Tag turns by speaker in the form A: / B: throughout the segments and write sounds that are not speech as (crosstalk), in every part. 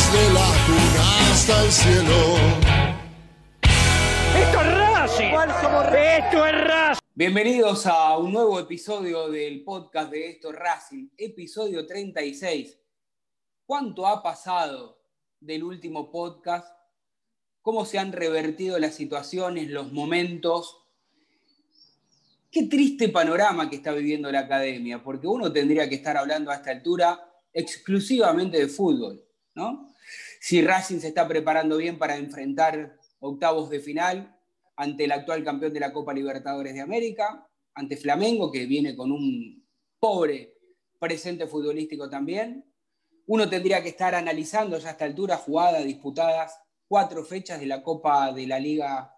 A: Desde la cuna hasta el cielo.
B: Esto es Racing. Esto es Racing.
C: Bienvenidos a un nuevo episodio del podcast de Esto es Racing, episodio 36. ¿Cuánto ha pasado del último podcast cómo se han revertido las situaciones, los momentos. Qué triste panorama que está viviendo la academia, porque uno tendría que estar hablando a esta altura exclusivamente de fútbol, ¿no? Si Racing se está preparando bien para enfrentar octavos de final ante el actual campeón de la Copa Libertadores de América, ante Flamengo, que viene con un pobre presente futbolístico también. Uno tendría que estar analizando ya a esta altura jugadas disputadas cuatro fechas de la Copa de la Liga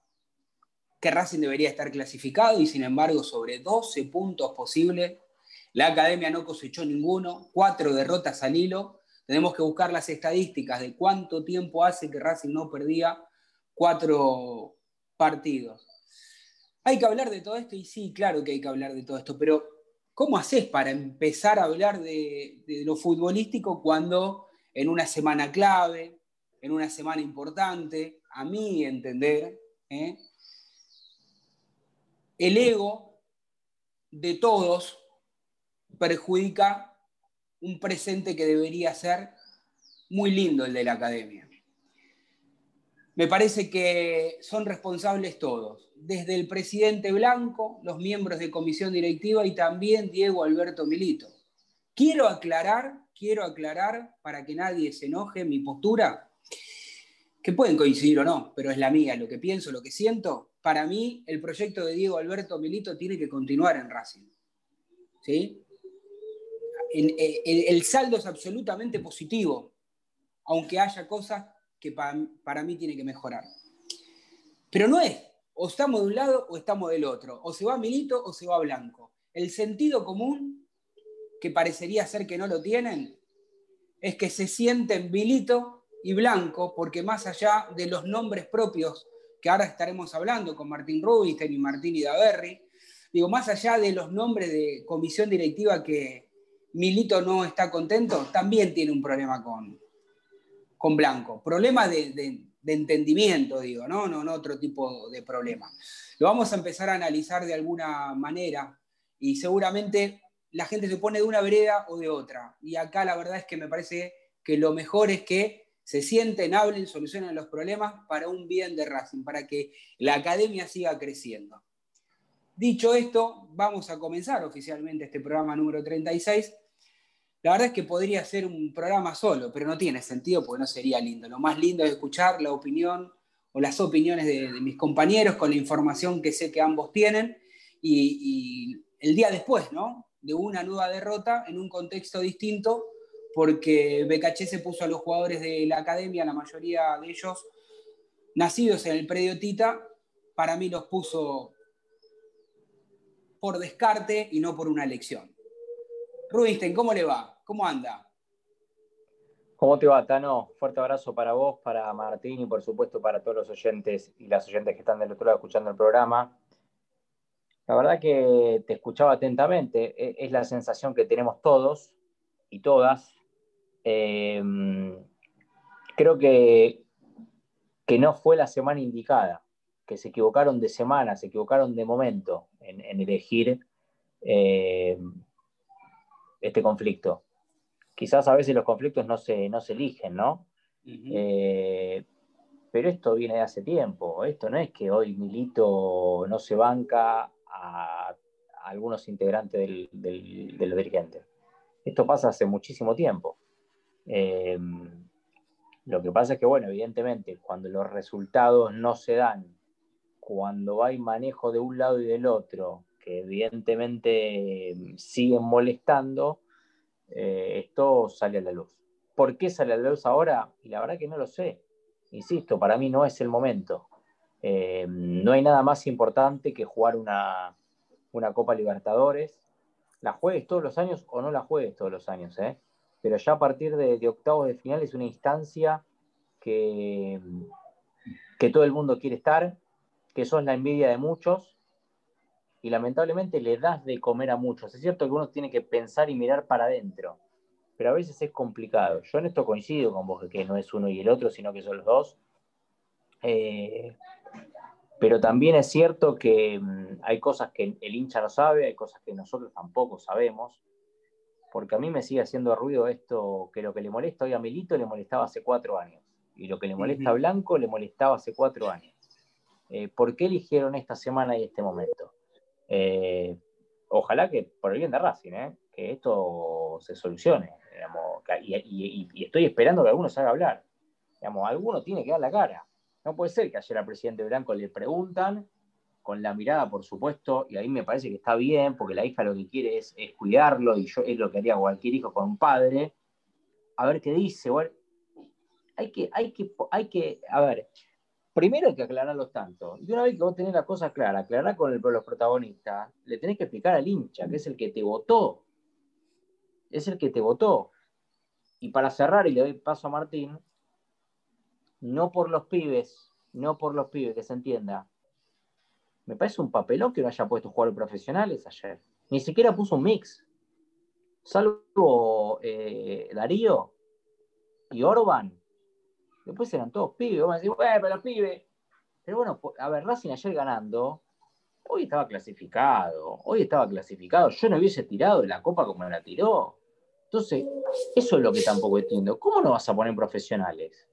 C: que Racing debería estar clasificado y sin embargo sobre 12 puntos posibles, la academia no cosechó ninguno, cuatro derrotas al hilo, tenemos que buscar las estadísticas de cuánto tiempo hace que Racing no perdía cuatro partidos. Hay que hablar de todo esto y sí, claro que hay que hablar de todo esto, pero ¿cómo haces para empezar a hablar de, lo futbolístico cuando en una semana clave, en una semana importante, a mi entender, ¿eh? el ego de todos perjudica un presente que debería ser muy lindo el de la academia. Me parece que son responsables todos, desde el presidente Blanco, los miembros de comisión directiva y también Diego Alberto Milito. Quiero aclarar, quiero aclarar para que nadie se enoje mi postura, que pueden coincidir o no, pero es la mía, lo que pienso, lo que siento. Para mí, el proyecto de Diego Alberto Milito tiene que continuar en Racing. ¿Sí? El, saldo es absolutamente positivo, aunque haya cosas que para, para mí tiene que mejorar. Pero no es, o estamos de un lado o estamos del otro, o se va Milito o se va Blanco. El sentido común, que parecería ser que no lo tienen, es que se sienten Milito y Blanco, porque más allá de los nombres propios que ahora estaremos hablando con Martín Rubinstein y Martín Idaverri, digo, más allá de los nombres de comisión directiva que Milito no está contento, también tiene un problema con, con Blanco. Problema de, de entendimiento, digo, ¿no? ¿no? No otro tipo de problema. Lo vamos a empezar a analizar de alguna manera y seguramente la gente se pone de una vereda o de otra. Y acá la verdad es que me parece que lo mejor es que se sienten, hablen, solucionen los problemas para un bien de Racing, para que la academia siga creciendo. Dicho esto, vamos a comenzar oficialmente este programa número 36. La verdad es que podría ser un programa solo, pero no tiene sentido porque no sería lindo. Lo más lindo es escuchar la opinión o las opiniones de, mis compañeros con la información que sé que ambos tienen y, el día después, ¿no? De una nueva derrota en un contexto distinto porque BKC se puso a los jugadores de la academia, la mayoría de ellos nacidos en el predio Tita, para mí los puso por descarte y no por una elección. Rubinstein, ¿cómo le va? ¿Cómo anda?
D: ¿Cómo te va, Tano? Fuerte abrazo para vos, para Martín y por supuesto para todos los oyentes y las oyentes que están del otro lado escuchando el programa. La verdad que te escuchaba atentamente, e, es la sensación que tenemos todos y todas Em, creo que, que no fue la semana indicada, que se equivocaron de semana, se equivocaron de momento en, elegir em, este conflicto. Quizás a veces los conflictos no se, no se eligen, ¿no? Eh, pero esto viene de hace tiempo. Esto no es que hoy Milito no se banca a, algunos integrantes de los dirigentes. Esto pasa hace muchísimo tiempo. Em, lo que pasa es que, bueno, evidentemente, cuando los resultados no se dan, cuando hay manejo de un lado y del otro, que evidentemente em, siguen molestando, eh, esto sale a la luz. ¿Por qué sale a la luz ahora? Y la verdad que no lo sé. Insisto, para mí no es el momento. Em, no hay nada más importante que jugar una, una Copa Libertadores. La juegues todos los años o no la juegues todos los años, ¿eh? pero ya a partir de, octavos de final es una instancia que, que todo el mundo quiere estar, que sos la envidia de muchos y lamentablemente le das de comer a muchos. Es cierto que uno tiene que pensar y mirar para adentro, pero a veces es complicado. Yo en esto coincido con vos, que no es uno y el otro, sino que son los dos. Eh, pero también es cierto que mm, hay cosas que el hincha no sabe, hay cosas que nosotros tampoco sabemos porque a mí me sigue haciendo ruido esto, que lo que le molesta hoy a Milito le molestaba hace cuatro años, y lo que le molesta a Blanco le molestaba hace cuatro años. Eh, ¿Por qué eligieron esta semana y este momento? Eh, ojalá que por el bien de Racing, ¿eh? que esto se solucione. y, estoy esperando que alguno se haga hablar. Digamos, alguno tiene que dar la cara. No puede ser que ayer al presidente Blanco le preguntan con la mirada, por supuesto, y ahí me parece que está bien, porque la hija lo que quiere es, cuidarlo, y yo es lo que haría cualquier hijo con un padre, a ver qué dice, hay que, hay que, hay que, a ver, primero hay que aclararlos tanto, y una vez que vos tenés la cosa clara, aclarar con el, los protagonistas, le tenés que explicar al hincha, que es el que te votó, es el que te votó. Y para cerrar, y le doy paso a Martín, no por los pibes, no por los pibes, que se entienda, me parece un papelón que no haya puesto jugadores profesionales ayer. Ni siquiera puso un mix. Salvo eh, Darío y Orban. Después eran todos pibes. Vamos a decir, bueno, pero los pibes. Pero bueno, a ver, Racing ayer ganando, hoy estaba clasificado. Hoy estaba clasificado. Yo no hubiese tirado de la copa como la tiró. Entonces, eso es lo que tampoco entiendo. ¿Cómo no vas a poner profesionales?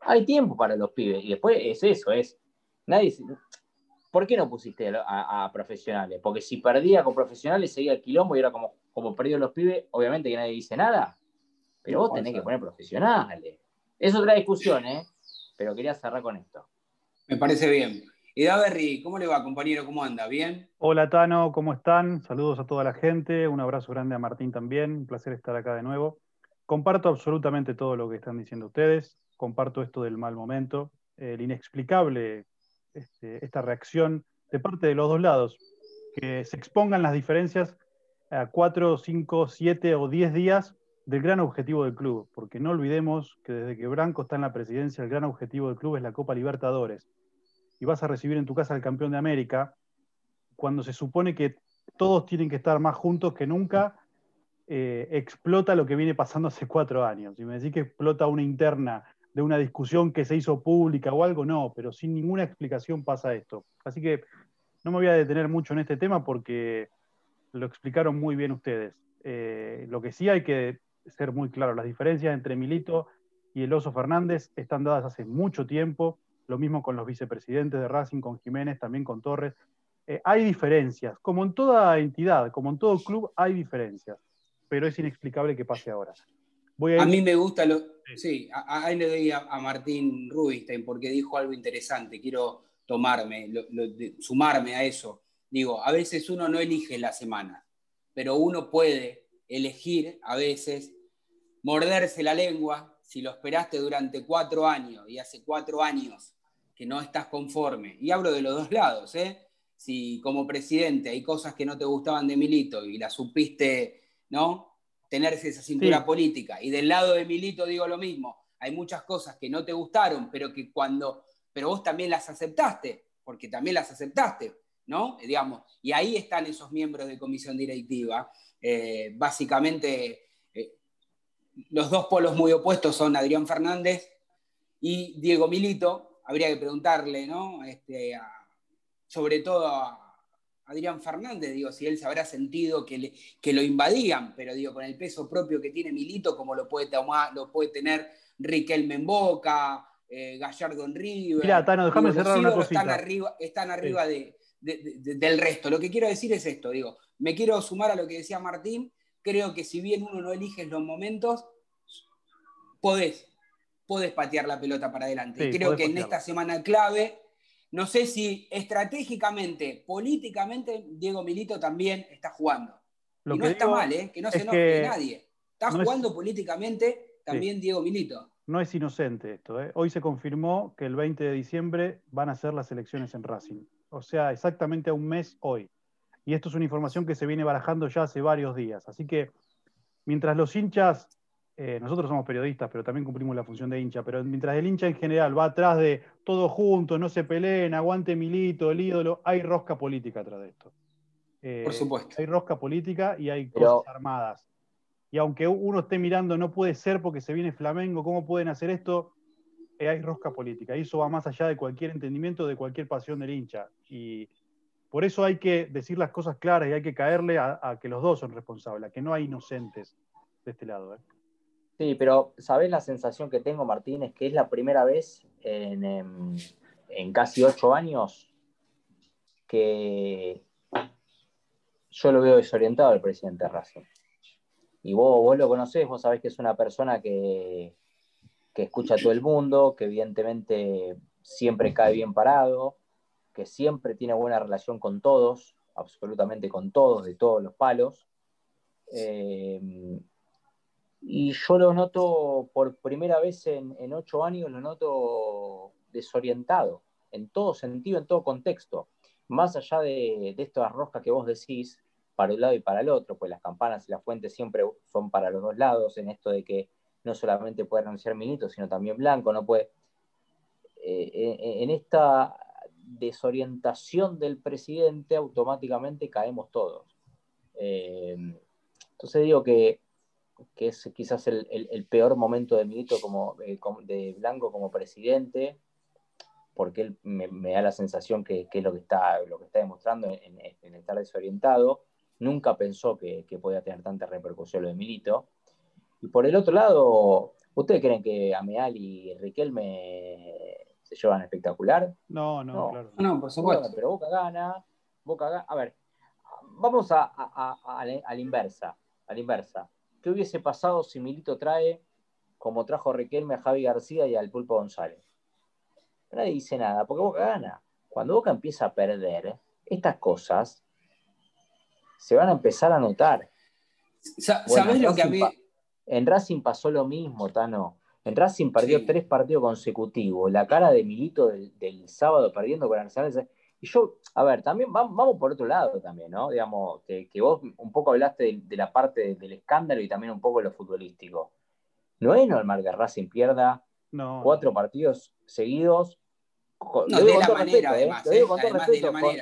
D: Hay tiempo para los pibes. Y después es eso, es. Nadie, ¿Por qué no pusiste a, profesionales? Porque si perdía con profesionales seguía el quilombo y era como, como perdió los pibes, obviamente que nadie dice nada. Pero vos tenés que poner profesionales. Es otra discusión, ¿eh? Pero quería cerrar con esto.
C: Me parece bien. Y Berry, ¿cómo le va, compañero? ¿Cómo anda? ¿Bien?
E: Hola, Tano, ¿cómo están? Saludos a toda la gente. Un abrazo grande a Martín también. Un placer estar acá de nuevo. Comparto absolutamente todo lo que están diciendo ustedes. Comparto esto del mal momento, el inexplicable este, esta reacción de parte de los dos lados, que se expongan las diferencias a cuatro, cinco, siete o diez días del gran objetivo del club, porque no olvidemos que desde que Branco está en la presidencia, el gran objetivo del club es la Copa Libertadores. Y vas a recibir en tu casa al campeón de América, cuando se supone que todos tienen que estar más juntos que nunca, eh, explota lo que viene pasando hace cuatro años. Y me decís que explota una interna de una discusión que se hizo pública o algo, no, pero sin ninguna explicación pasa esto. Así que no me voy a detener mucho en este tema porque lo explicaron muy bien ustedes. Eh, lo que sí hay que ser muy claro, las diferencias entre Milito y el Oso Fernández están dadas hace mucho tiempo, lo mismo con los vicepresidentes de Racing, con Jiménez, también con Torres. Eh, hay diferencias, como en toda entidad, como en todo club, hay diferencias, pero es inexplicable que pase ahora.
C: a, mí me gusta lo. Sí, ahí le doy a, Martín Rubinstein porque dijo algo interesante. Quiero tomarme, sumarme a eso. Digo, a veces uno no elige la semana, pero uno puede elegir a veces morderse la lengua si lo esperaste durante cuatro años y hace cuatro años que no estás conforme. Y hablo de los dos lados, ¿eh? Si como presidente hay cosas que no te gustaban de Milito y las supiste, ¿no? tenerse esa cintura política. Y del lado de Milito digo lo mismo, hay muchas cosas que no te gustaron, pero que cuando, pero vos también las aceptaste, porque también las aceptaste, ¿no? Digamos, y ahí están esos miembros de comisión directiva. Eh, básicamente, eh, los dos polos muy opuestos son Adrián Fernández y Diego Milito. Habría que preguntarle, ¿no? Este, sobre todo a, Adrián Fernández, digo, si él se habrá sentido que, que lo invadían, pero digo, con el peso propio que tiene Milito, como lo puede, tomar, lo puede tener Riquelme en Boca, eh, Gallardo en River.
E: Mira, Tano, déjame cerrar una cosita.
C: Están arriba, están arriba de, del resto. Lo que quiero decir es esto, digo, me quiero sumar a lo que decía Martín, creo que si bien uno no elige los momentos, podés, podés patear la pelota para adelante. creo que en esta semana clave no sé si estratégicamente, políticamente, Diego Milito también está jugando. y no está mal, ¿eh? que no se enoje nadie. Está jugando políticamente también Diego Milito.
E: No es inocente esto. ¿eh? Hoy se confirmó que el 20 de diciembre van a ser las elecciones en Racing. O sea, exactamente a un mes hoy. Y esto es una información que se viene barajando ya hace varios días. Así que mientras los hinchas eh, nosotros somos periodistas, pero también cumplimos la función de hincha, pero mientras el hincha en general va atrás de todos juntos, no se peleen, aguante Milito, el ídolo, hay rosca política atrás de esto.
C: Eh, Por supuesto.
E: Hay rosca política y hay cosas armadas. Y aunque uno esté mirando, no puede ser porque se viene Flamengo, ¿cómo pueden hacer esto? Eh, hay rosca política. Y eso va más allá de cualquier entendimiento, de cualquier pasión del hincha. Y por eso hay que decir las cosas claras y hay que caerle a, que los dos son responsables, a que no hay inocentes de este lado. ¿eh?
D: Sí, pero ¿sabes la sensación que tengo, Martín? Es que es la primera vez en, casi ocho años que yo lo veo desorientado al presidente Racing. Y vos, vos lo conocés, vos sabés que es una persona que, que escucha a todo el mundo, que evidentemente siempre cae bien parado, que siempre tiene buena relación con todos, absolutamente con todos, de todos los palos. Eh, y yo lo noto por primera vez en, ocho años, lo noto desorientado, en todo sentido, en todo contexto. Más allá de, de estas roscas que vos decís, para un lado y para el otro, pues las campanas y las fuentes siempre son para los dos lados, en esto de que no solamente puede renunciar Milito, sino también Blanco, no puede. Eh, en esta desorientación del presidente, automáticamente caemos todos. Eh, entonces digo que que es quizás el, peor momento de Milito como, eh, de Blanco como presidente, porque él me, da la sensación que, es lo que está, lo que está demostrando en, estar desorientado. Nunca pensó que, podía tener tanta repercusión lo de Milito. Y por el otro lado, ¿ustedes creen que Ameal y Riquelme se llevan espectacular?
E: No, no,
C: claro. No, por supuesto.
D: pero Boca gana, Boca gana. A ver, vamos a, a la inversa. A la inversa. ¿Qué hubiese pasado si Milito trae, como trajo Riquelme a Javi García y al Pulpo González? Nadie dice nada, porque Boca gana. Cuando Boca empieza a perder, estas cosas se van a empezar a notar.
C: ¿Sabes lo que a mí.?
D: En Racing pasó lo mismo, Tano. En Racing perdió tres partidos consecutivos. La cara de Milito del, del sábado perdiendo con Arsenal y yo, a ver, también vamos por otro lado también, ¿no? Digamos, que, vos un poco hablaste de, la parte del escándalo y también un poco de lo futbolístico. No es normal que Racing pierda cuatro partidos seguidos.
C: Con, no, de la manera, además, ¿eh? con,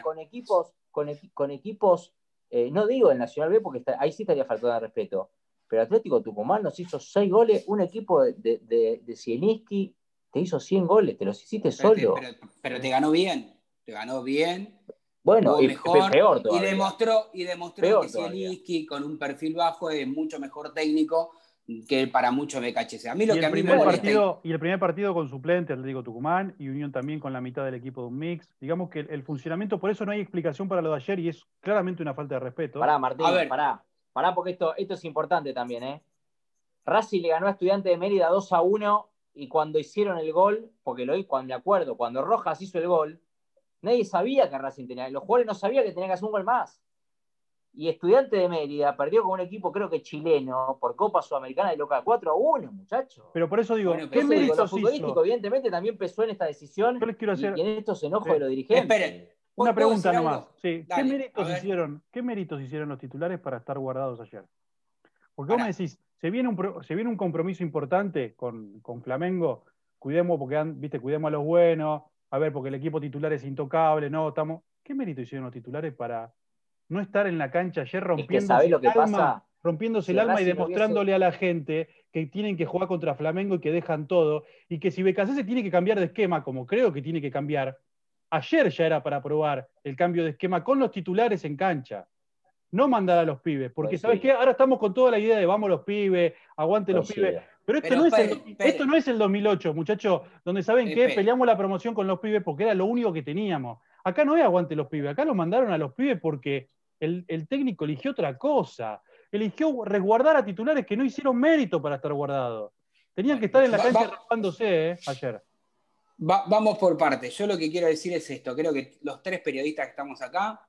D: con, equipos, con, equipos eh, no digo el Nacional B porque ahí sí estaría faltando de respeto, pero Atlético Tucumán nos hizo seis goles, un equipo de, de, de te hizo 100 goles, te los hiciste solo.
C: pero, te ganó bien, te ganó bien.
D: Bueno, y mejor, peor
C: Y demostró, y demostró que Zielinski con un perfil bajo es mucho mejor técnico que para mucho BKHC. A mí lo que a mí me
E: partido, Y el primer partido con suplente, digo Tucumán, y Unión también con la mitad del equipo de un mix. Digamos que el, funcionamiento, por eso no hay explicación para lo de ayer y es claramente una falta de respeto.
D: Pará, Martín, pará. Pará, porque esto, esto es importante también, ¿eh? Racing le ganó a Estudiante de Mérida 2 a 1 y cuando hicieron el gol, porque lo oí cuando me acuerdo, cuando Rojas hizo el gol, nadie sabía que Racing tenía, los jugadores no sabían que tenía que hacer un gol más y Estudiante de Mérida perdió con un equipo, creo que chileno, por Copa Sudamericana de local 4 a 1, muchachos.
E: Pero por eso digo, ¿qué méritos
D: futbolístico, evidentemente, también pesó en esta decisión.
E: Yo les quiero hacer.
D: Y, en estos enojos de los dirigentes. Esperen.
E: Una pregunta nomás. ¿Qué, méritos hicieron, ¿Qué méritos hicieron los titulares para estar guardados ayer? Porque vos me decís, se viene un, se viene un compromiso importante con, con Flamengo, cuidemos, porque viste, cuidemos a los buenos, a ver, porque el equipo titular es intocable, no, estamos. ¿Qué méritos hicieron los titulares para no estar en la cancha ayer rompiéndose,
D: lo que el, alma,
E: rompiéndose el alma y demostrándole a la gente que tienen que jugar contra Flamengo y que dejan todo, y que si BKC se tiene que cambiar de esquema, como creo que tiene que cambiar, ayer ya era para probar el cambio de esquema con los titulares en cancha. No mandar a los pibes, porque pues ¿sabes qué? Ahora estamos con toda la idea de vamos los pibes, aguante los pues pibes. Pero, esto, no es el, esto no es el 2008, muchachos, donde saben que peleamos la promoción con los pibes porque era lo único que teníamos. Acá no es aguante los pibes, acá los mandaron a los pibes porque el, técnico eligió otra cosa. Eligió resguardar a titulares que no hicieron mérito para estar guardados. Tenían que estar en la cancha rapándose eh, ayer.
C: Vamos por partes. Yo lo que quiero decir es esto. Creo que los tres periodistas que estamos acá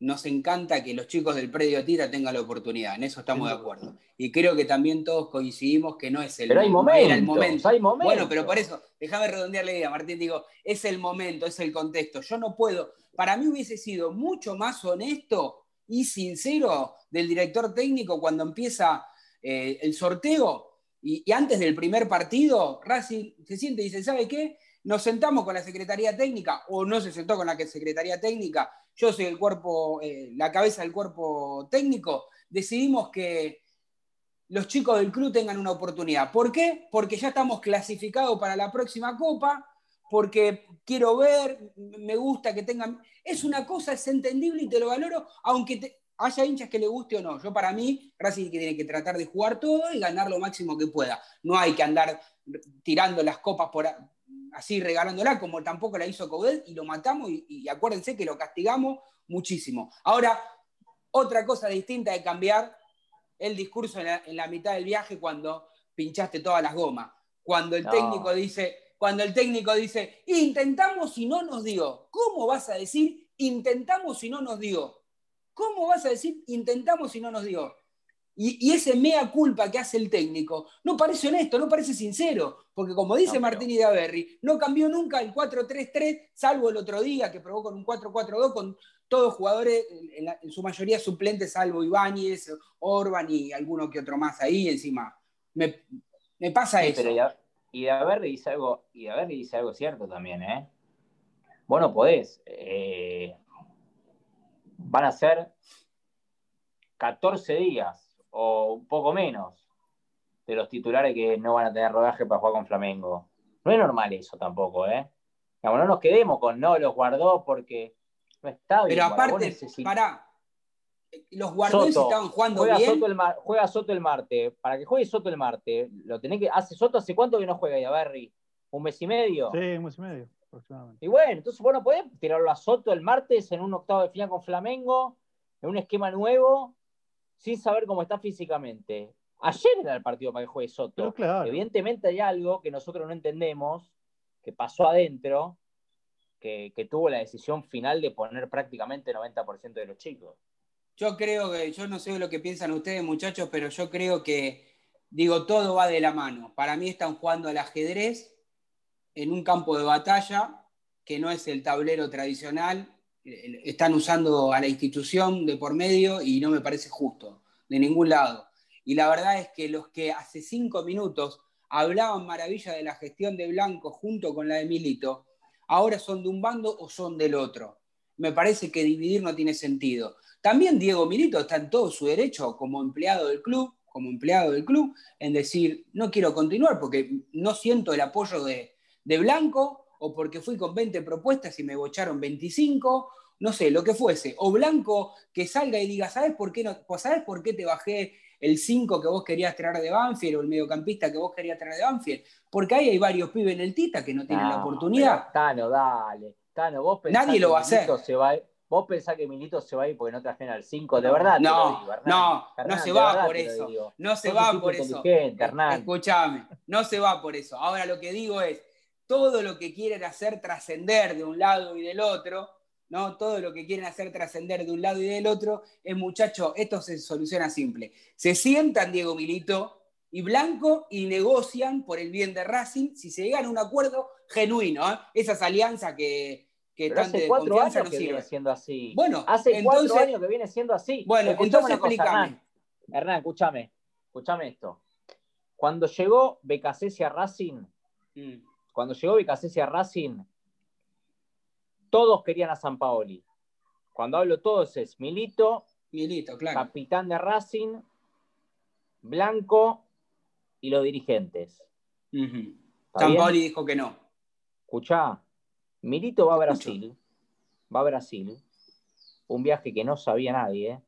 C: nos encanta que los chicos del predio Tira tengan la oportunidad. En eso estamos de acuerdo. Y creo que también todos coincidimos que no es el,
D: pero hay momentos, el
C: momento.
D: Hay momentos.
C: Bueno, pero por eso, déjame redondear la idea, Martín. Digo, es el momento, es el contexto. Yo no puedo para mí hubiese sido mucho más honesto y sincero del director técnico cuando empieza eh, el sorteo y, antes del primer partido, Racing se siente y dice, ¿sabe qué? Nos sentamos con la Secretaría Técnica o no se sentó con la Secretaría Técnica, yo soy el cuerpo, eh, la cabeza del cuerpo técnico, decidimos que los chicos del club tengan una oportunidad. ¿Por qué? Porque ya estamos clasificados para la próxima copa, porque quiero ver, me gusta que tengan... Es una cosa, es entendible y te lo valoro, aunque haya hinchas que le guste o no. Yo para mí, Racing tiene que tratar de jugar todo y ganar lo máximo que pueda. No hay que andar tirando las copas por así regalándola, como tampoco la hizo Coudet, y lo matamos, y, acuérdense que lo castigamos muchísimo. Ahora, otra cosa distinta de cambiar el discurso en la, mitad del viaje cuando pinchaste todas las gomas. Cuando el técnico dice, cuando el técnico dice, intentamos y no nos dio. ¿Cómo vas a decir, intentamos y no nos dio? ¿Cómo vas a decir, intentamos y no nos dio? Y, ese mea culpa que hace el técnico no parece honesto, no parece sincero, porque como dice Martín Idaverri, no cambió nunca el 4-3-3, salvo el otro día que probó con un 4-4-2 con todos jugadores, en, su mayoría suplentes, salvo Ibáñez, Orban y alguno que otro más ahí encima. Me, pasa eso.
D: Y de haber dice algo, dice algo cierto también, ¿eh? Bueno, podés. Eh, van a ser 14 días o un poco menos de los titulares que no van a tener rodaje para jugar con Flamengo. No es normal eso tampoco, ¿eh? no nos quedemos con no, los guardó porque no está
C: bien. Pero aparte, pará, los guardianes estaban jugando
D: juega
C: bien.
D: Soto el juega Soto el martes. Para que juegue Soto el martes, lo tenés que. Hace Soto hace cuánto que no juega ya, Barry? ¿Un mes y medio?
E: Sí, un mes y medio, aproximadamente.
D: Y bueno, entonces bueno, podés tirarlo a Soto el martes en un octavo de final con Flamengo, en un esquema nuevo, sin saber cómo está físicamente. Ayer era el partido para que juegue Soto. Evidentemente hay algo que nosotros no entendemos, que pasó adentro, que, que tuvo la decisión final de poner prácticamente 90% de los chicos.
C: Yo creo que, yo no sé lo que piensan ustedes muchachos, pero yo creo que, digo, todo va de la mano. Para mí están jugando al ajedrez en un campo de batalla que no es el tablero tradicional. Están usando a la institución de por medio y no me parece justo, de ningún lado. Y la verdad es que los que hace cinco minutos hablaban maravilla de la gestión de Blanco junto con la de Milito, ahora son de un bando o son del otro. Me parece que dividir no tiene sentido. También Diego Milito está en todo su derecho como empleado del club, como empleado del club, en decir, no quiero continuar porque no siento el apoyo de, de blanco, o porque fui con 20 propuestas y me bocharon 25, no sé, lo que fuese. O blanco que salga y diga, ¿sabes por qué, no, pues, ¿sabes por qué te bajé el 5 que vos querías traer de Banfield o el mediocampista que vos querías traer de Banfield? Porque ahí hay varios pibes en el Tita que no tienen la oportunidad.
D: Tano, dale. Tano, vos
C: Nadie lo va a hacer.
D: Se va Vos pensás que Milito se va a ir porque no trajeron al 5, de verdad.
C: No, no, no se va por eso. No se va por eso. Escúchame, no se va por eso. Ahora lo que digo es, todo lo que quieren hacer trascender de un lado y del otro, ¿no? Todo lo que quieren hacer trascender de un lado y del otro, es muchacho, esto se soluciona simple. Se sientan Diego Milito y Blanco y negocian por el bien de Racing si se llegan a un acuerdo genuino, ¿eh? esas alianzas que
D: que hace cuatro años que viene siendo así.
C: Bueno,
D: hace cuatro años que viene siendo así.
C: Bueno, entonces explícame.
D: Hernán, escúchame, escúchame esto. Cuando llegó Becasese a Racing, mm. Cuando llegó Becasese a Racing, todos querían a San Paoli. Cuando hablo todos es Milito,
C: Milito, claro.
D: capitán de Racing, Blanco y los dirigentes.
C: San Paoli dijo que no.
D: Escuchá, Milito va a Brasil, va a Brasil, un viaje que no sabía nadie,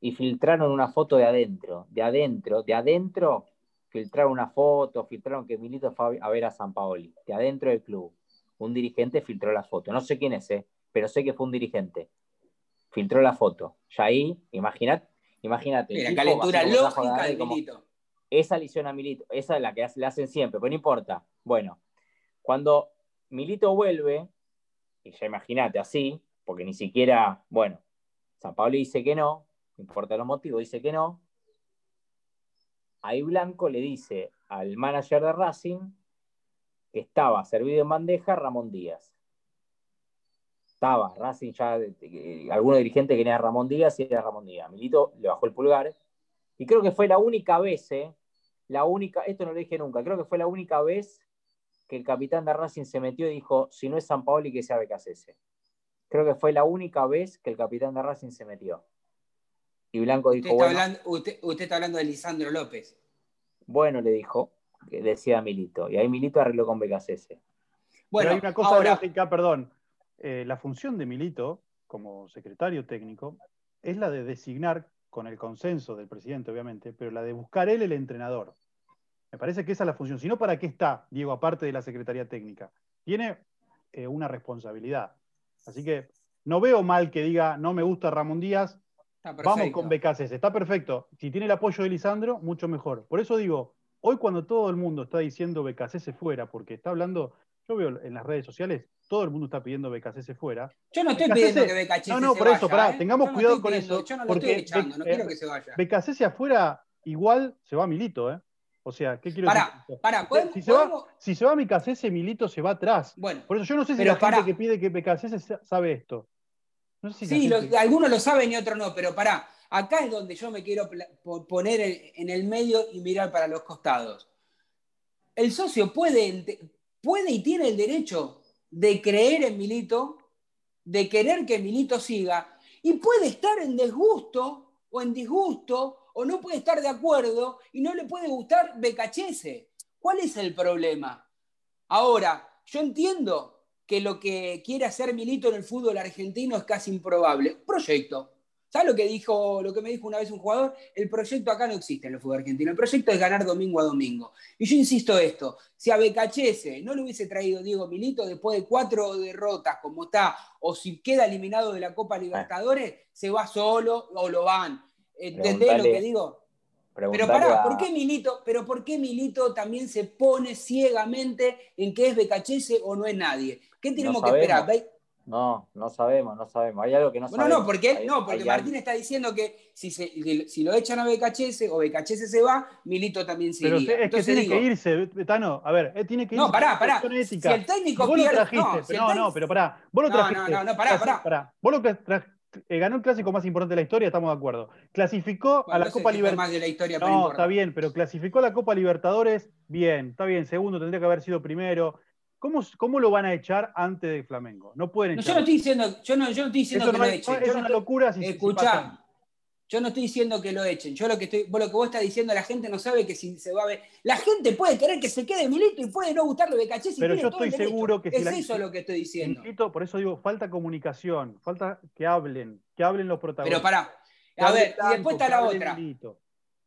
D: y filtraron una foto de adentro, de adentro, de adentro, filtraron una foto, filtraron que Milito fue a ver a San Paoli, de adentro del club. Un dirigente filtró la foto, no sé quién es, ¿eh? pero sé que fue un dirigente. Filtró la foto. Ya ahí, imagínate, imagínate.
C: La calentura lógica de Milito.
D: Esa lesión a Milito, esa es la que le hacen siempre, pero no importa. Bueno, cuando Milito vuelve, y ya imagínate así, porque ni siquiera, bueno, San Pablo dice que no, no importa los motivos, dice que no. Ahí Blanco le dice al manager de Racing que estaba servido en bandeja Ramón Díaz. Estaba, Racing ya, eh, algunos dirigentes querían Ramón Díaz y era Ramón Díaz. Milito le bajó el pulgar. Y creo que fue la única vez, eh, la única, esto no lo dije nunca, creo que fue la única vez que el capitán de Racing se metió y dijo, si no es San Paoli, que sea Becasese. Creo que fue la única vez que el capitán de Racing se metió. Y Blanco dijo,
C: usted está, hablando, usted, está hablando de Lisandro López.
D: Bueno, le dijo, que decía Milito. Y ahí Milito arregló con Becasese.
E: Bueno, hay una cosa gráfica, perdón. Eh, la función de Milito, como secretario técnico, es la de designar, con el consenso del presidente, obviamente, pero la de buscar él el entrenador. Me parece que esa es la función. Si no, ¿para qué está, Diego, aparte de la Secretaría Técnica? Tiene eh, una responsabilidad. Así que no veo mal que diga, no me gusta Ramón Díaz, vamos con Becases. Está perfecto. Si tiene el apoyo de Lisandro, mucho mejor. Por eso digo, hoy cuando todo el mundo está diciendo Becasese fuera, porque está hablando, yo veo en las redes sociales, todo el mundo está pidiendo Becasese fuera.
C: Yo no estoy pidiendo que Becasese
E: No, no, por eso, pará,
C: ¿eh?
E: tengamos cuidado con eso.
C: Yo no lo estoy echando, no quiero que se vaya.
E: Becasese afuera, igual se va Milito, ¿eh? O sea, ¿qué quiero
C: decir? Para,
E: si, se va, si se va a Milito se va atrás.
C: Bueno,
E: Por eso yo no sé si la gente que pide que Becasese sabe esto.
C: Sí, algunos lo saben y otros no, pero pará. Acá es donde yo me quiero poner en el medio y mirar para los costados. El socio puede, puede y tiene el derecho de creer en Milito, de querer que Milito siga, y puede estar en desgusto o en disgusto o no puede estar de acuerdo y no le puede gustar Becachese. ¿Cuál es el problema? Ahora, yo entiendo que lo que quiere hacer Milito en el fútbol argentino es casi improbable. Proyecto. ¿Sabes lo que dijo, lo que me dijo una vez un jugador? El proyecto acá no existe en el fútbol argentino. El proyecto es ganar domingo a domingo. Y yo insisto esto: si a Becachese no le hubiese traído Diego Milito después de cuatro derrotas, como está, o si queda eliminado de la Copa Libertadores, se va solo o lo van. ¿Entendés lo que digo? Pero pará, ¿por qué Milito, pero ¿por qué Milito también se pone ciegamente en que es Becachese o no es nadie? ¿Qué tenemos que esperar?
D: No, no sabemos, no sabemos. Hay algo que no
C: sabemos. No, no, porque, no, porque Martín está diciendo que si, si lo echan a Becachese o Becachese se va, Milito también se
E: Pero es que tiene que irse, Tano. A ver, eh, tiene que irse.
C: No, pará, pará. Si el técnico pierde.
E: no, no, pero pará. Vos lo trajiste.
C: No, no, no, pará, pará.
E: Vos lo trajiste eh, ganó el clásico más importante de la historia, estamos de acuerdo. Clasificó a la Copa Libertadores. No, está bien, pero clasificó a la Copa Libertadores, bien, está bien, segundo, tendría que haber sido primero. ¿Cómo, ¿Cómo, lo van a echar antes de Flamengo? No pueden
C: yo no estoy diciendo, yo no, yo no estoy diciendo que no, lo echen.
E: Es una locura si
C: Escuchá, Yo no estoy diciendo que lo echen. Yo lo que estoy, lo que vos estás diciendo, la gente no sabe que si se va a ver. La gente puede querer que se quede Milito y puede no gustarle de caché
E: Pero yo estoy seguro que
C: es eso lo que estoy diciendo.
E: Milito, por eso digo, falta comunicación, falta que hablen, que hablen los protagonistas.
C: Pero pará, a ver, y después está la otra.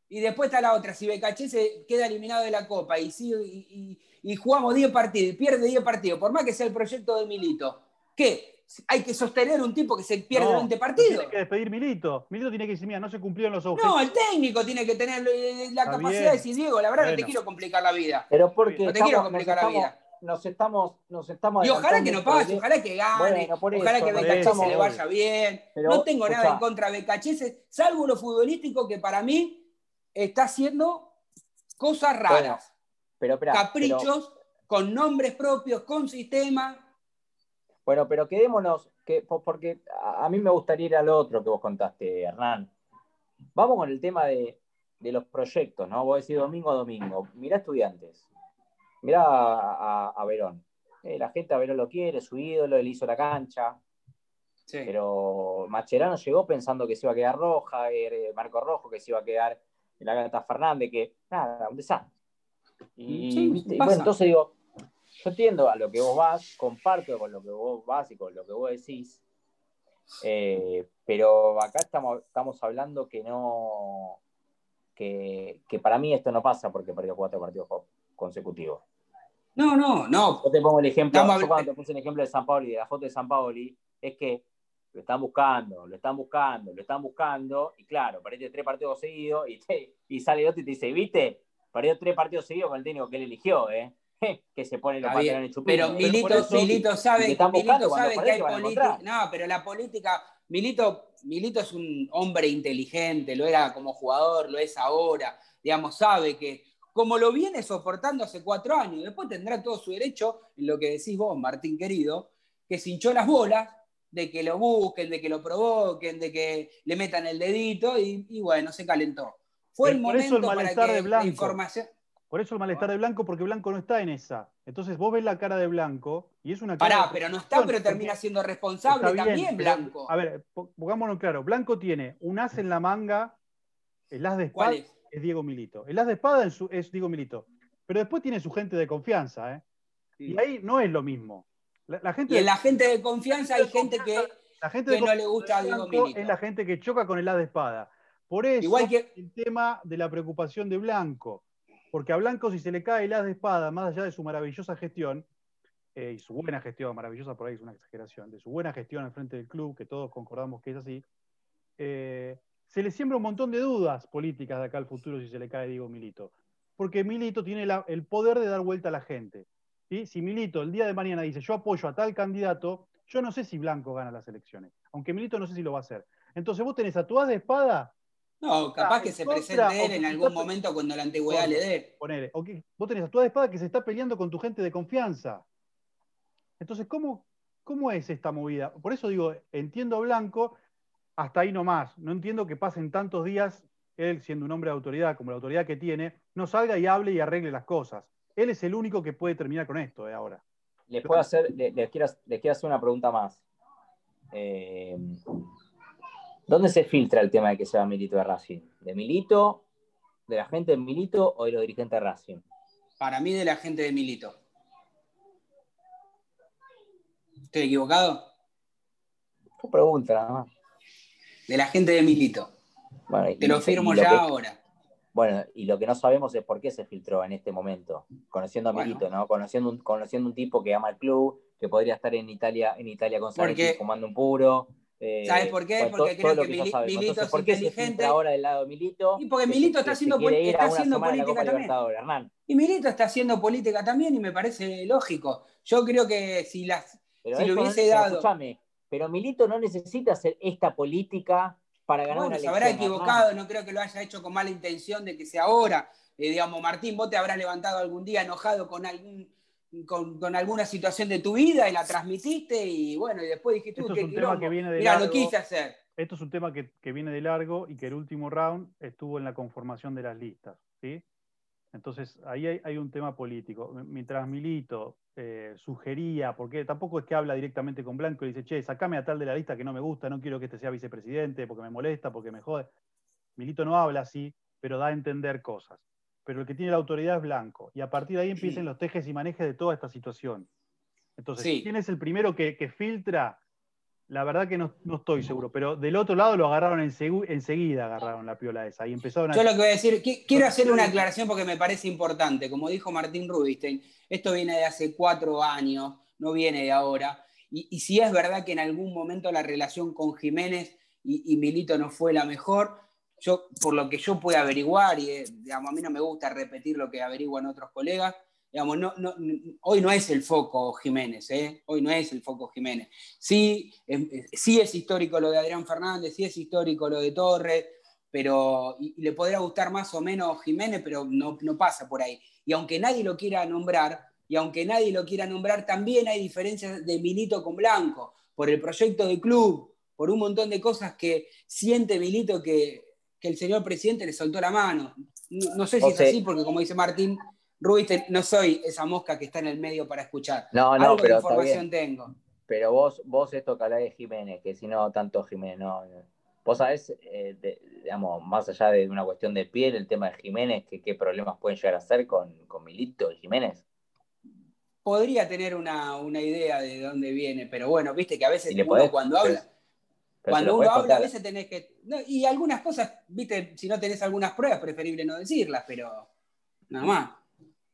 C: Y después está la otra. Si Becaché se queda eliminado de la Copa y, y, y jugamos 10 partidos y pierde 10 partidos, por más que sea el proyecto de Milito, ¿qué? hay que sostener un tipo que se pierde 20 partidos.
E: Tiene que despedir Milito. Milito tiene que decir, mira, no se cumplieron los objetivos.
C: No, el técnico tiene que tener eh, la capacidad de decir, Diego, la verdad no te quiero complicar la vida.
D: Pero porque
C: no te quiero complicar la vida.
D: Nos estamos, nos estamos
C: y ojalá que no pase, ojalá que gane, ojalá que Becachese le vaya bien. no tengo nada en contra de Becachese, salvo lo futbolístico que para mí está haciendo cosas raras.
D: Pero,
C: Caprichos, con nombres propios, con sistema,
D: bueno, pero quedémonos, que, porque a mí me gustaría ir al otro que vos contaste, Hernán. Vamos con el tema de, los proyectos, ¿no? Vos decís domingo a domingo. Mirá estudiantes, mirá a, Verón. Eh, la gente a Verón lo quiere, su ídolo, él hizo la cancha. Pero Macherano llegó pensando que se iba a quedar Roja, eh, Marco Rojo, que se iba a quedar la Gata Fernández, que nada, un desastre. Y, y bueno, entonces digo, yo entiendo a lo que vos vas, comparto con lo que vos vas y con lo que vos decís, eh, pero acá estamos, estamos hablando que no, que, para mí esto no pasa porque perdió cuatro partidos consecutivos.
C: No, no, no.
D: Yo te pongo el ejemplo, yo cuando te puse el ejemplo de San Paoli, de la foto de San Paoli, es que lo están buscando, lo están buscando, lo están buscando, y claro, perdió tres partidos seguidos, y, y sale otro y te dice, ¿viste? Perdió tres partidos seguidos con el técnico que él eligió, ¿eh? (laughs) que se pone los pantalones
C: Pero Milito, Milito sabe, Milito sabe que hay política. No, pero la política. Milito, Milito es un hombre inteligente, lo era como jugador, lo es ahora. Digamos, sabe que como lo viene soportando hace cuatro años, después tendrá todo su derecho en lo que decís vos, Martín querido, que se hinchó las bolas de que lo busquen, de que lo provoquen, de que le metan el dedito y, bueno, se calentó. Fue el momento para que la información.
E: Por eso el malestar de Blanco, porque Blanco no está en esa. Entonces vos ves la cara de Blanco y es una
C: cara. Pará, pero no está, pero termina siendo responsable también Blanco.
E: A ver, pongámonos claro. Blanco tiene un as en la manga, el as de espada es? Diego Milito. El as de espada es, Diego Milito. Pero después tiene su gente de confianza, ¿eh? Y ahí no es lo mismo.
C: La, gente y en la gente de confianza hay gente que,
E: la gente
C: no le gusta a Diego Milito.
E: Es la gente que choca con el as de espada. Por eso Igual que... el tema de la preocupación de Blanco porque a Blanco si se le cae el as de espada, más allá de su maravillosa gestión, eh, y su buena gestión, maravillosa por ahí es una exageración, de su buena gestión al frente del club, que todos concordamos que es así, eh, se le siembra un montón de dudas políticas de acá al futuro si se le cae Diego Milito. Porque Milito tiene el poder de dar vuelta a la gente. Si Milito el día de mañana dice yo apoyo a tal candidato, yo no sé si Blanco gana las elecciones. Aunque Milito no sé si lo va a hacer. Entonces vos tenés a tu as de espada
C: no, capaz que se presente él en algún momento cuando la antigüedad le dé.
E: Ponele. O vos tenés a tu espada que se está peleando con tu gente de confianza. Entonces, ¿cómo, ¿cómo es esta movida? Por eso digo, entiendo a Blanco, hasta ahí nomás. No entiendo que pasen tantos días, él siendo un hombre de autoridad, como la autoridad que tiene, no salga y hable y arregle las cosas. Él es el único que puede terminar con esto de eh, ahora.
D: Les puedo hacer, les, quiero, hacer una pregunta más. Eh, ¿Dónde se filtra el tema de que sea Milito de Racing? ¿De Milito, de la gente de Milito o de los dirigentes de Racing?
C: Para mí, de la gente de Milito. ¿Estoy equivocado?
D: Tu pregunta, nada más.
C: De la gente de Milito. Te lo firmo ya ahora.
D: Bueno, y lo que no sabemos es por qué se filtró en este momento, conociendo a Milito, ¿no? Conociendo un, conociendo un tipo que ama el club, que podría estar en Italia, en Italia con Sarri fumando un puro,
C: eh, ¿Sabes por qué? porque creo que, Milito es inteligente.
D: ahora del lado de Milito.
C: Y porque Milito está haciendo, está haciendo política también. Y Milito está haciendo política también y me parece lógico. Yo creo que si, las, si lo hubiese dado.
D: pero Milito no necesita hacer esta política para ganar
C: bueno,
D: una
C: se habrá equivocado, no creo que lo haya hecho con mala intención de que sea ahora. Eh, digamos, Martín, vos te habrás levantado algún día enojado con algún con, alguna situación de tu vida y la transmitiste y bueno, y después dijiste,
E: esto es un tema que viene de largo,
C: quise hacer.
E: Esto es un tema que, viene de largo y que el último round estuvo en la conformación de las listas, ¿sí? Entonces, ahí hay, un tema político. Mientras Milito eh, sugería, porque tampoco es que habla directamente con Blanco y dice, che, sacame a tal de la lista que no me gusta, no quiero que este sea vicepresidente porque me molesta, porque me jode. Milito no habla así, pero da a entender cosas. Pero el que tiene la autoridad es Blanco. Y a partir de ahí empiezan los tejes y manejes de toda esta situación. Entonces,
C: Sí.
E: ¿quién es el primero que, que filtra? La verdad que no, no estoy seguro, pero del otro lado lo agarraron ensegu- enseguida, agarraron la piola esa y empezaron a...
C: Yo lo que voy a decir, qui- quiero hacer una aclaración porque me parece importante. Como dijo Martín Rubinstein, esto viene de hace cuatro años, no viene de ahora. Y, y si es verdad que en algún momento la relación con Jiménez y, y Milito no fue la mejor, yo, por lo que yo pude averiguar, y eh, digamos, a mí no me gusta repetir lo que averiguan otros colegas, digamos, no, no- hoy no es el foco Jiménez, ¿eh? hoy no es el foco Jiménez. Sí, eh, sí es histórico lo de Adrián Fernández, sí es histórico lo de Torres, pero le podrá gustar más o menos Jiménez, pero no, no pasa por ahí. Y aunque nadie lo quiera nombrar, y aunque nadie lo quiera nombrar, también hay diferencias de Milito con Blanco, por el proyecto de club, por un montón de cosas que siente Milito que, que el señor presidente le soltó la mano. No, no sé si es así, porque como dice Martín Rubinstein, no soy esa mosca que está en el medio para escuchar.
D: No, no,
C: Algo de
D: pero está
C: información
D: bien.
C: tengo.
D: Pero vos, vos esto que de Jiménez, que si no tanto Jiménez, no. Vos sabés, eh, de- digamos, más allá de una cuestión de piel, el tema de Jiménez, que qué problemas pueden llegar a ser con, con Milito y Jiménez.
C: Podría tener una, una idea de dónde viene, pero bueno, viste que a veces uno
D: podés-
C: cuando habla,
D: pero-
C: cuando uno habla, a veces tenés que. no, y algunas cosas, viste, si no tenés algunas pruebas, preferible no decirlas, pero nada más.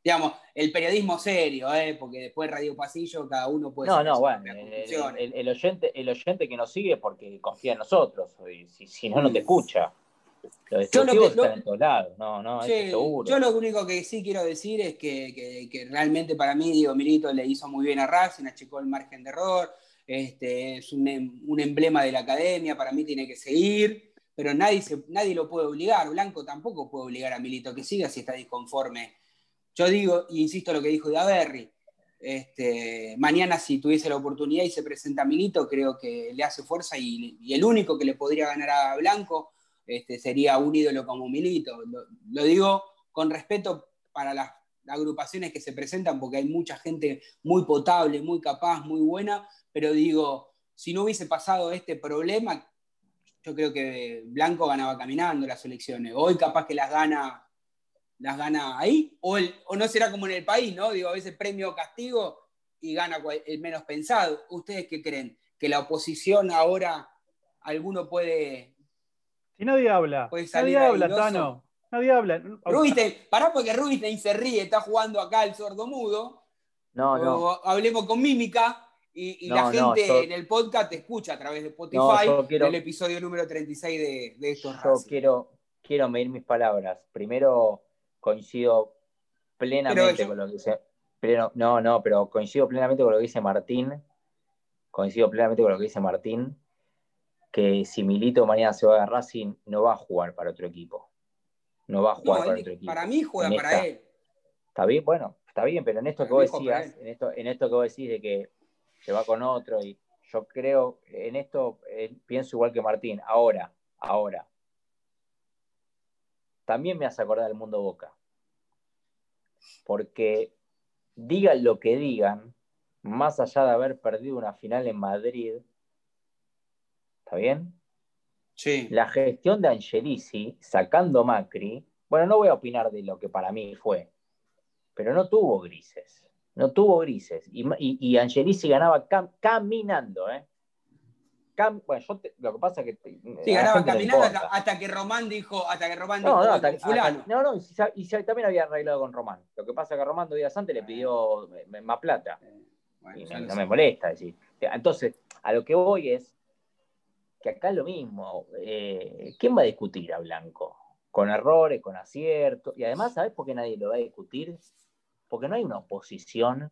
C: Digamos, el periodismo serio, ¿eh? porque después Radio Pasillo, cada uno puede
D: No, no, bueno, el,
C: conclusiones.
D: el- el oyente, el oyente que nos sigue porque confía en nosotros, y si, si no, no te escucha. Los
C: Yo lo que- lo-
D: están en todos lados, no, no,
C: Sí,
D: eso seguro.
C: yo lo único que sí quiero decir es que, que- que realmente para mí Diego Milito le hizo muy bien a Racing, achicó el margen de error, este, es un, em- un emblema de la academia, para mí tiene que seguir, pero nadie, nadie lo puede obligar, Blanco tampoco puede obligar a Milito que siga si está disconforme. Yo digo, y insisto lo que dijo Daverri, este, mañana si tuviese la oportunidad y se presenta Milito, creo que le hace fuerza y, y el único que le podría ganar a Blanco este, sería un ídolo como Milito. Lo, lo digo con respeto para las agrupaciones que se presentan, porque hay mucha gente muy potable, muy capaz, muy buena, pero digo, si no hubiese pasado este problema, yo creo que Blanco ganaba caminando las elecciones. Hoy capaz que las gana, las gana ahí, o, el- o no será como en el país, ¿no? Digo, a veces premio o castigo y gana el menos pensado. ¿Ustedes qué creen? ¿Que la oposición ahora alguno puede
E: Si nadie habla,
C: Puede salir
E: nadie habla. Tano. Nadie habla.
C: Rubinstein, pará porque Rubinstein se ríe, está jugando acá el sordo mudo.
D: No, no.
C: Hablemos con mímica y, y
D: No,
C: la
D: no,
C: gente
D: yo-
C: en el podcast te escucha a través de Spotify
D: No, quiero-
C: el episodio número 36 de, de estos
D: Yo quiero, quiero medir mis palabras. Primero, coincido plenamente
C: Pero yo-
D: con lo que dice. pleno- no, no, pero coincido plenamente con lo que dice Martín. Coincido plenamente con lo que dice Martín. Que si Milito mañana se va a Racing, no va a jugar para otro equipo. No va a
C: No,
D: jugar para
C: él-
D: otro equipo.
C: para mí juega
D: En
C: para
D: esta-
C: él.
D: Está bien, bueno, está bien, pero en esto
C: Para
D: que vos decías, en esto, en esto que vos decís de que se va con otro, y yo creo, en esto eh, pienso igual que Martín, ahora, ahora. También me hace acordar del mundo Boca. Porque digan lo que digan, más allá de haber perdido una final en Madrid, ¿está bien?
C: Sí.
D: la gestión de Angelici sacando Macri, bueno, no voy a opinar de lo que para mí fue, pero no tuvo grises, no tuvo grises. Y, y, y Angelici ganaba cam- caminando, ¿eh? Cam- bueno, yo te- lo que pasa es que...
C: Sí, ganaba caminando hasta, que Román dijo, hasta que Román
D: No,
C: dijo,
D: no,
C: "Voy
D: hasta-
C: fulano.
D: hasta- no, no, y, también había arreglado con Román. Lo que pasa es que Román dos días antes le pidió eh, más plata.
C: Bueno,
D: Y
C: ya
D: no, me molesta decir. Entonces, a lo que voy es que acá es lo mismo. Eh, ¿Quién va a discutir a Blanco? Con errores, con aciertos. Y además, ¿sabes por qué nadie lo va a discutir? Porque no hay una oposición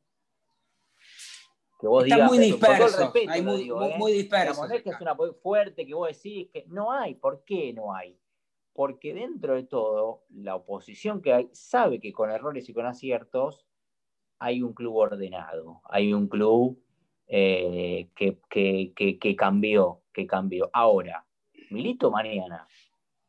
D: que vos
C: Está
D: digas.
C: muy disperso,
D: respeto
C: hay muy-
D: digo,
C: muy-
D: ¿eh?
C: muy disperso
D: Digamos, no es que es una fuerte que vos decís que no hay. ¿Por qué no hay? Porque dentro de todo, la oposición que hay sabe que con errores y con aciertos hay un club ordenado, hay un club eh, que, que- que- que cambió, que cambió. Ahora, Milito mañana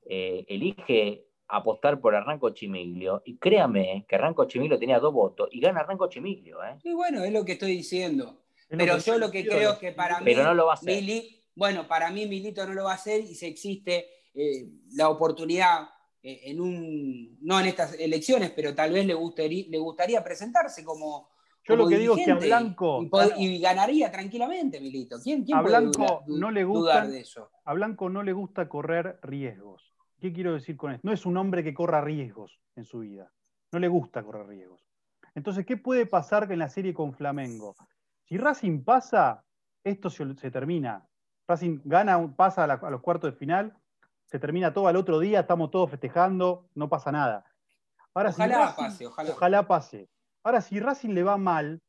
D: eh, elige apostar por Arranco Chimiglio y créame que Arranco Chimiglio tenía dos votos y gana Arranco Chimiglio, ¿eh?
C: Sí, bueno, es lo que estoy diciendo.
E: Es
C: Pero yo lo que creo es que para mí,
D: Pero no lo va a hacer.
C: Mili- bueno, para mí Milito no lo va a hacer y si existe eh, la oportunidad eh, en un, no en estas elecciones, pero tal vez le gustaría, le gustaría presentarse como,
E: yo lo que digo es que a Blanco.
C: Y, ganaría tranquilamente, Milito. ¿Quién, quién
E: a Blanco no le gusta,
C: de eso?
E: A Blanco no le gusta correr riesgos. ¿Qué quiero decir con esto? No es un hombre que corra riesgos en su vida. No le gusta correr riesgos. Entonces, ¿qué puede pasar en la serie con Flamengo? Si Racing pasa, esto se, termina. Racing gana, pasa a, los cuartos de final, se termina todo al otro día, estamos todos festejando, no pasa nada.
C: Ahora, ojalá pase, ojalá.
E: Ojalá pase. Ahora, si Racing le va mal,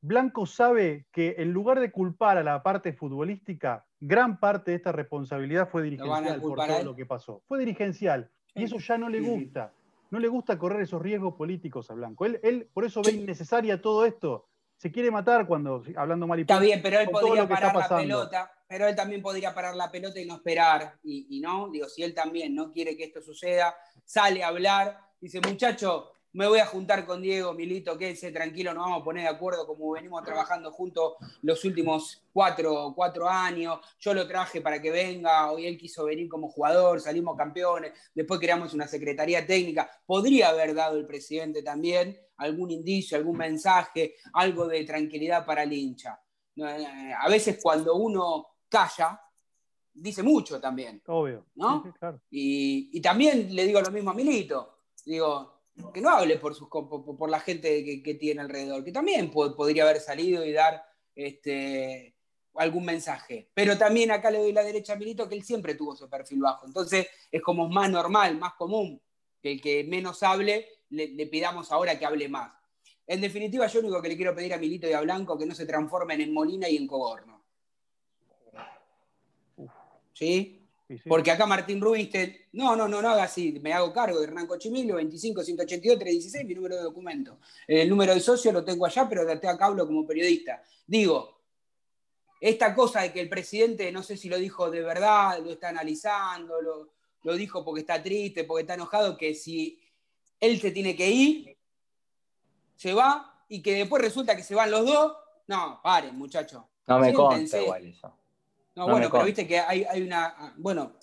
E: Blanco sabe que en lugar de culpar a la parte futbolística, gran parte de esta responsabilidad fue dirigencial por todo lo que pasó. Fue dirigencial. Y eso ya no le gusta. No le gusta correr esos riesgos políticos a Blanco. Él, por eso ve innecesaria todo esto. Se quiere matar cuando, hablando mal y
C: Está bien, pero él podría parar la pelota. Pero él también podría parar la pelota y no esperar. Y, y no, digo, si él también no quiere que esto suceda, sale a hablar, dice, muchacho, me voy a juntar con Diego, Milito, quédense tranquilo, nos vamos a poner de acuerdo como venimos trabajando juntos los últimos cuatro, cuatro años. Yo lo traje para que venga, hoy él quiso venir como jugador, salimos campeones, después creamos una secretaría técnica. Podría haber dado el presidente también algún indicio, algún mensaje, algo de tranquilidad para el hincha. Eh, a veces cuando uno calla, dice mucho también.
E: Obvio.
C: ¿no? y, y también le digo lo mismo a Milito. Digo, que no hable por, sus, por, la gente que, tiene alrededor, que también podría haber salido y dar este, algún mensaje. Pero también acá le doy la derecha a Milito, que él siempre tuvo su perfil bajo. Entonces es como más normal, más común, que el que menos hable le, pidamos ahora que hable más. En definitiva, yo lo único que le quiero pedir a Milito y a Blanco que no se transformen en Molina y en Coborno. ¿Sí? Porque acá Martín Rubinstein, no, no, no, no haga así, me hago cargo de Hernán Cochimilio, 25 182 316, mi número de documento. El número de socio lo tengo allá, pero te acá hablo como periodista. Digo, esta cosa de que el presidente, no sé si lo dijo de verdad, lo está analizando, lo, lo dijo porque está triste, porque está enojado, que si él se tiene que ir, se va, y que después resulta que se van los dos, no, paren, muchachos.
D: No me consta igual eso.
C: No, bueno, pero viste que hay, una, bueno,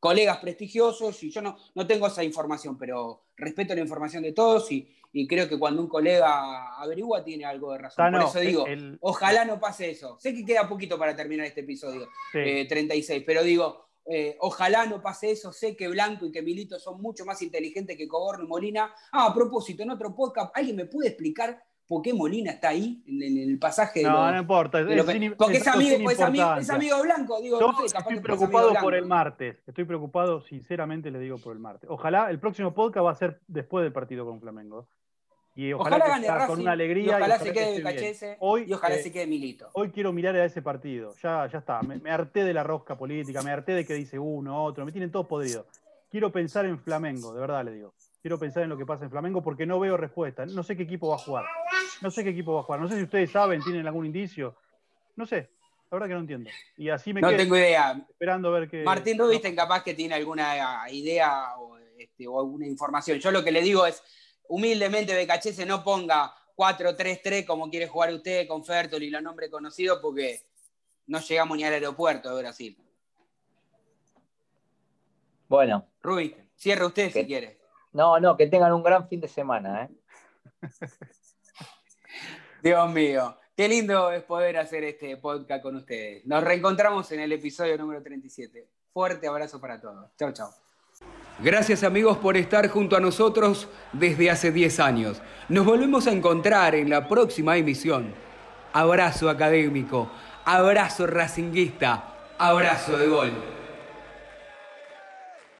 C: colegas prestigiosos y yo no, no tengo esa información, pero respeto la información de todos y, creo que cuando un colega averigua tiene algo de razón. Por eso digo, ojalá no pase eso. Sé que queda poquito para terminar este episodio, 36, eh, pero digo, eh, ojalá no pase eso. Sé que Blanco y que Milito son mucho más inteligentes que Coborno y Molina. Ah, a propósito, en otro podcast, ¿alguien me puede explicar por qué Molina está ahí en, el pasaje de
E: No, no importa.
C: porque es, amigo, es, amigo, blanco. Digo,
E: estoy preocupado por el martes. Estoy preocupado, sinceramente le digo por el martes. Ojalá el próximo podcast va a ser después del partido con Flamengo. Y ojalá,
C: gane Racing, con una alegría. Y ojalá, se quede Cachese hoy, y ojalá
E: eh,
C: se quede Milito.
E: Hoy quiero mirar a ese partido. Ya, ya está. Me, harté de la rosca política, me harté de que dice uno, otro. Me tienen todo podrido. Quiero pensar en Flamengo, de verdad le digo. Quiero pensar en lo que pasa en Flamengo porque no veo respuesta. No sé qué equipo va a jugar. No sé qué equipo va a jugar. No sé si ustedes saben, tienen algún indicio. No sé. La verdad que no entiendo. Y así me
C: No tengo idea.
E: Esperando ver qué.
C: Martín Rubinstein capaz que tiene alguna idea este, o, alguna información. Yo lo que le digo es, humildemente, Becachese no ponga 4-3-3 como quiere jugar usted con Fertoli y los nombres conocidos porque no llegamos ni al aeropuerto de Brasil.
D: Bueno.
C: Rubinstein, cierre usted si quiere.
D: No, no, que tengan un gran fin de semana. ¿eh? (laughs)
C: Dios mío, qué lindo es poder hacer este podcast con ustedes. Nos reencontramos en el episodio número 37. Fuerte abrazo para todos. Chao, chao. Gracias amigos por estar junto a nosotros desde hace 10 años. Nos volvemos a encontrar en la próxima emisión. Abrazo académico, abrazo racinguista, abrazo de gol.